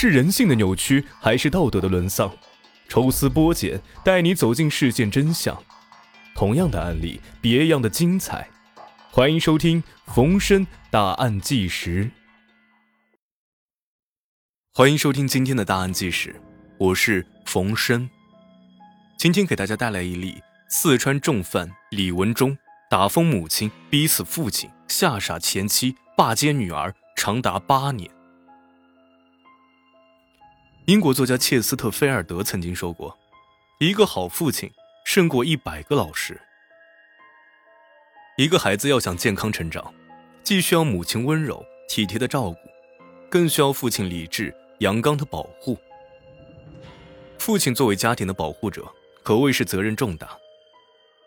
是人性的扭曲，还是道德的沦丧？抽丝剥茧，带你走进事件真相。同样的案例，别样的精彩。欢迎收听《逢申大案纪实》。欢迎收听今天的大案纪实，我是冯申。今天给大家带来一例四川重犯李文忠打疯母亲、逼死父亲、吓傻前妻、霸奸女儿，长达八年。英国作家切斯特·菲尔德曾经说过：“一个好父亲胜过一百个老师。”一个孩子要想健康成长，既需要母亲温柔体贴的照顾，更需要父亲理智阳刚的保护。父亲作为家庭的保护者，可谓是责任重大。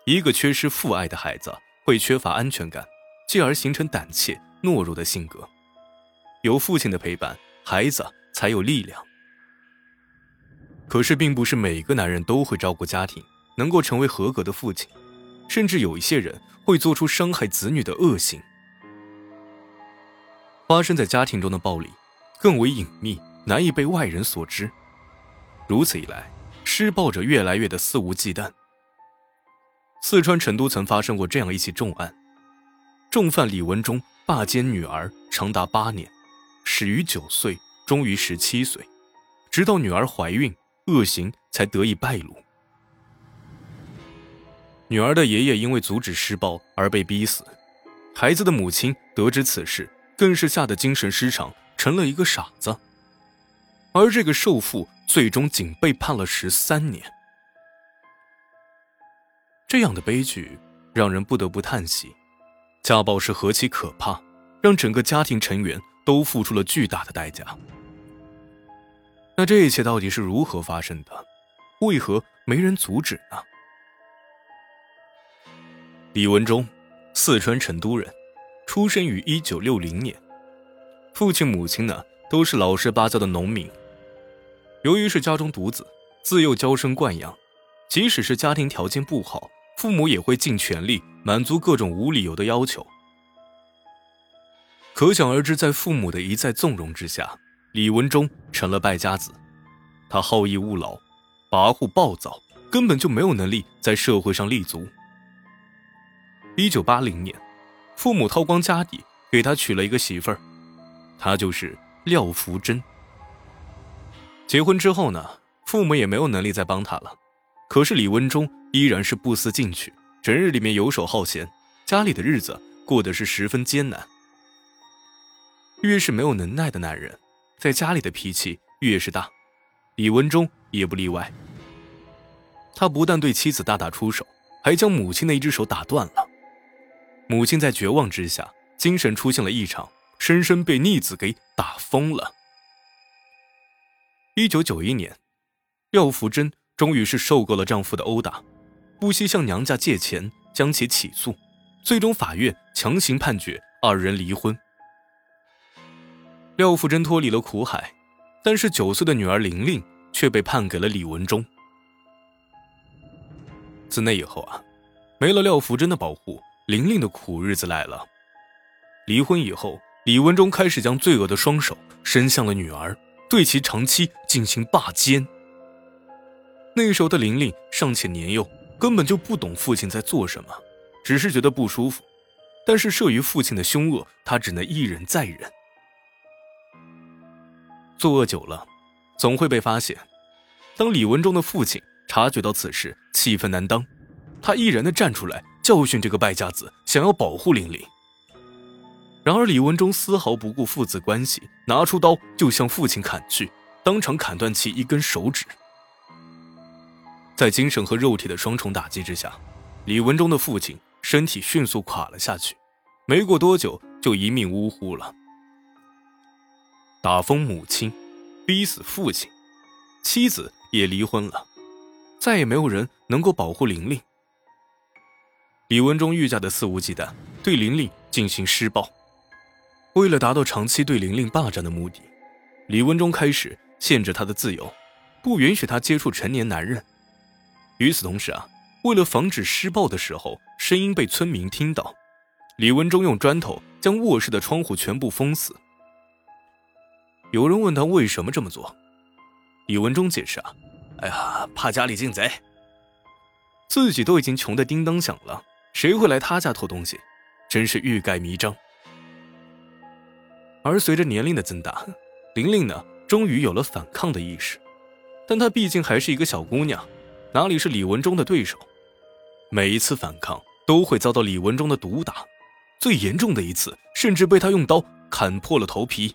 一个缺失父爱的孩子会缺乏安全感，继而形成胆怯懦弱的性格。有父亲的陪伴，孩子才有力量。可是，并不是每个男人都会照顾家庭，能够成为合格的父亲，甚至有一些人会做出伤害子女的恶行。发生在家庭中的暴力更为隐秘，难以被外人所知。如此一来，施暴者越来越的肆无忌惮。四川成都曾发生过这样一起重案：重犯李文忠霸奸女儿长达八年，始于九岁，终于十七岁，直到女儿怀孕。恶行才得以败露。女儿的爷爷因为阻止施暴而被逼死，孩子的母亲得知此事，更是吓得精神失常，成了一个傻子。而这个受父最终仅被判了十三年。这样的悲剧让人不得不叹息：家暴是何其可怕，让整个家庭成员都付出了巨大的代价。那这一切到底是如何发生的？为何没人阻止呢？李文忠，四川成都人，出生于一九六零年。父亲、母亲呢都是老实巴交的农民。由于是家中独子，自幼娇生惯养，即使是家庭条件不好，父母也会尽全力满足各种无理由的要求。可想而知，在父母的一再纵容之下。李文忠成了败家子，他好逸恶劳、跋扈暴躁，根本就没有能力在社会上立足。一九八零年，父母掏光家底给他娶了一个媳妇儿，她就是廖福珍。结婚之后呢，父母也没有能力再帮他了，可是李文忠依然是不思进取，整日里面游手好闲，家里的日子过得是十分艰难。越是没有能耐的男人。在家里的脾气越是大，李文忠也不例外。他不但对妻子大打出手，还将母亲的一只手打断了。母亲在绝望之下，精神出现了异常，深深被逆子给打疯了。一九九一年，廖福珍终于是受够了丈夫的殴打，不惜向娘家借钱将其起诉，最终法院强行判决二人离婚。廖福珍脱离了苦海，但是九岁的女儿玲玲却被判给了李文忠。自那以后啊，没了廖福珍的保护，玲玲的苦日子来了。离婚以后，李文忠开始将罪恶的双手伸向了女儿，对其长期进行霸奸。那时候的玲玲尚且年幼，根本就不懂父亲在做什么，只是觉得不舒服。但是慑于父亲的凶恶，她只能一忍再忍。作恶久了，总会被发现。当李文忠的父亲察觉到此事，气愤难当，他毅然的站出来教训这个败家子，想要保护玲玲。然而李文忠丝毫不顾父子关系，拿出刀就向父亲砍去，当场砍断其一根手指。在精神和肉体的双重打击之下，李文忠的父亲身体迅速垮了下去，没过多久就一命呜呼了。打疯母亲，逼死父亲，妻子也离婚了，再也没有人能够保护玲玲。李文忠愈加的肆无忌惮，对玲玲进行施暴。为了达到长期对玲玲霸占的目的，李文忠开始限制她的自由，不允许她接触成年男人。与此同时啊，为了防止施暴的时候声音被村民听到，李文忠用砖头将卧室的窗户全部封死。有人问他为什么这么做，李文忠解释啊：“哎呀，怕家里进贼。自己都已经穷得叮当响了，谁会来他家偷东西？真是欲盖弥彰。”而随着年龄的增大，玲玲呢，终于有了反抗的意识，但她毕竟还是一个小姑娘，哪里是李文忠的对手？每一次反抗都会遭到李文忠的毒打，最严重的一次甚至被他用刀砍破了头皮。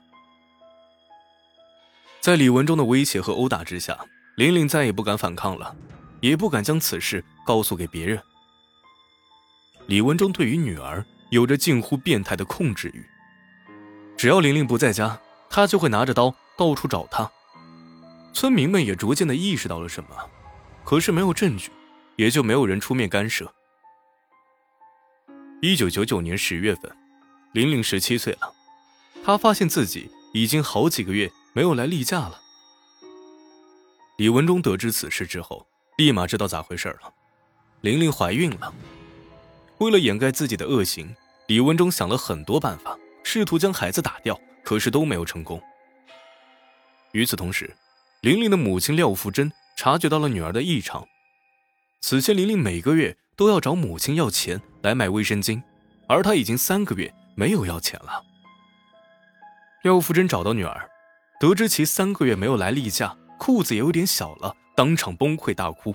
在李文忠的威胁和殴打之下，玲玲再也不敢反抗了，也不敢将此事告诉给别人。李文忠对于女儿有着近乎变态的控制欲，只要玲玲不在家，他就会拿着刀到处找她。村民们也逐渐的意识到了什么，可是没有证据。也就没有人出面干涉。一九九九年十月份，玲玲十七岁了，她发现自己已经好几个月没有来例假了。李文忠得知此事之后，立马知道咋回事了，玲玲怀孕了。为了掩盖自己的恶行，李文忠想了很多办法，试图将孩子打掉，可是都没有成功。与此同时，玲玲的母亲廖福珍察觉到了女儿的异常。此前，玲玲每个月都要找母亲要钱来买卫生巾，而她已经三个月没有要钱了。廖福珍找到女儿，得知其三个月没有来例假，裤子也有点小了，当场崩溃大哭。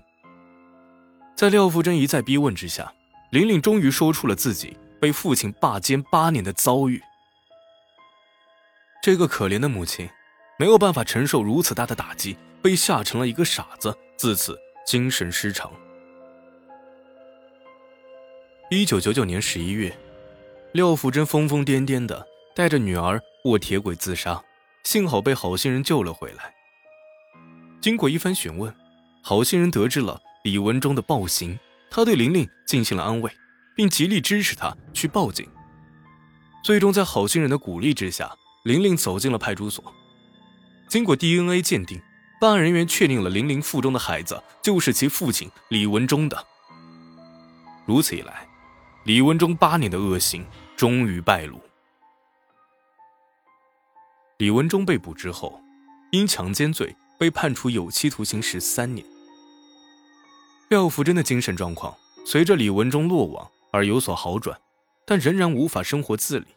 在廖富珍一再逼问之下，玲玲终于说出了自己被父亲霸奸八年的遭遇。这个可怜的母亲没有办法承受如此大的打击，被吓成了一个傻子，自此精神失常。一九九九年十一月，廖富珍疯疯癫癫的带着女儿卧铁轨自杀，幸好被好心人救了回来。经过一番询问，好心人得知了李文忠的暴行，他对玲玲进行了安慰，并极力支持他去报警。最终，在好心人的鼓励之下，玲玲走进了派出所。经过 DNA 鉴定，办案人员确定了玲玲腹中的孩子就是其父亲李文忠的。如此一来。李文忠八年的恶行终于败露。李文忠被捕之后，因强奸罪被判处有期徒刑十三年。廖福珍的精神状况随着李文忠落网而有所好转，但仍然无法生活自理。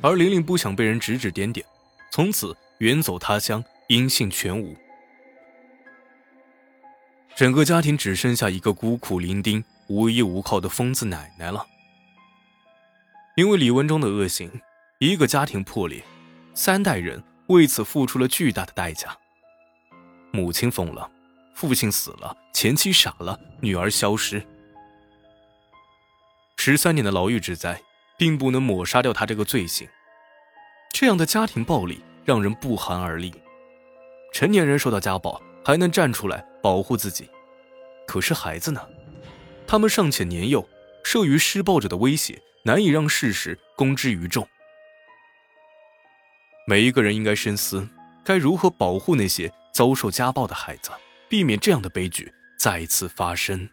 而玲玲不想被人指指点点，从此远走他乡，音信全无。整个家庭只剩下一个孤苦伶仃。无依无靠的疯子奶奶了。因为李文忠的恶行，一个家庭破裂，三代人为此付出了巨大的代价。母亲疯了，父亲死了，前妻傻了，女儿消失。十三年的牢狱之灾，并不能抹杀掉他这个罪行。这样的家庭暴力让人不寒而栗。成年人受到家暴还能站出来保护自己，可是孩子呢？他们尚且年幼，慑于施暴者的威胁，难以让事实公之于众。每一个人应该深思，该如何保护那些遭受家暴的孩子，避免这样的悲剧再次发生。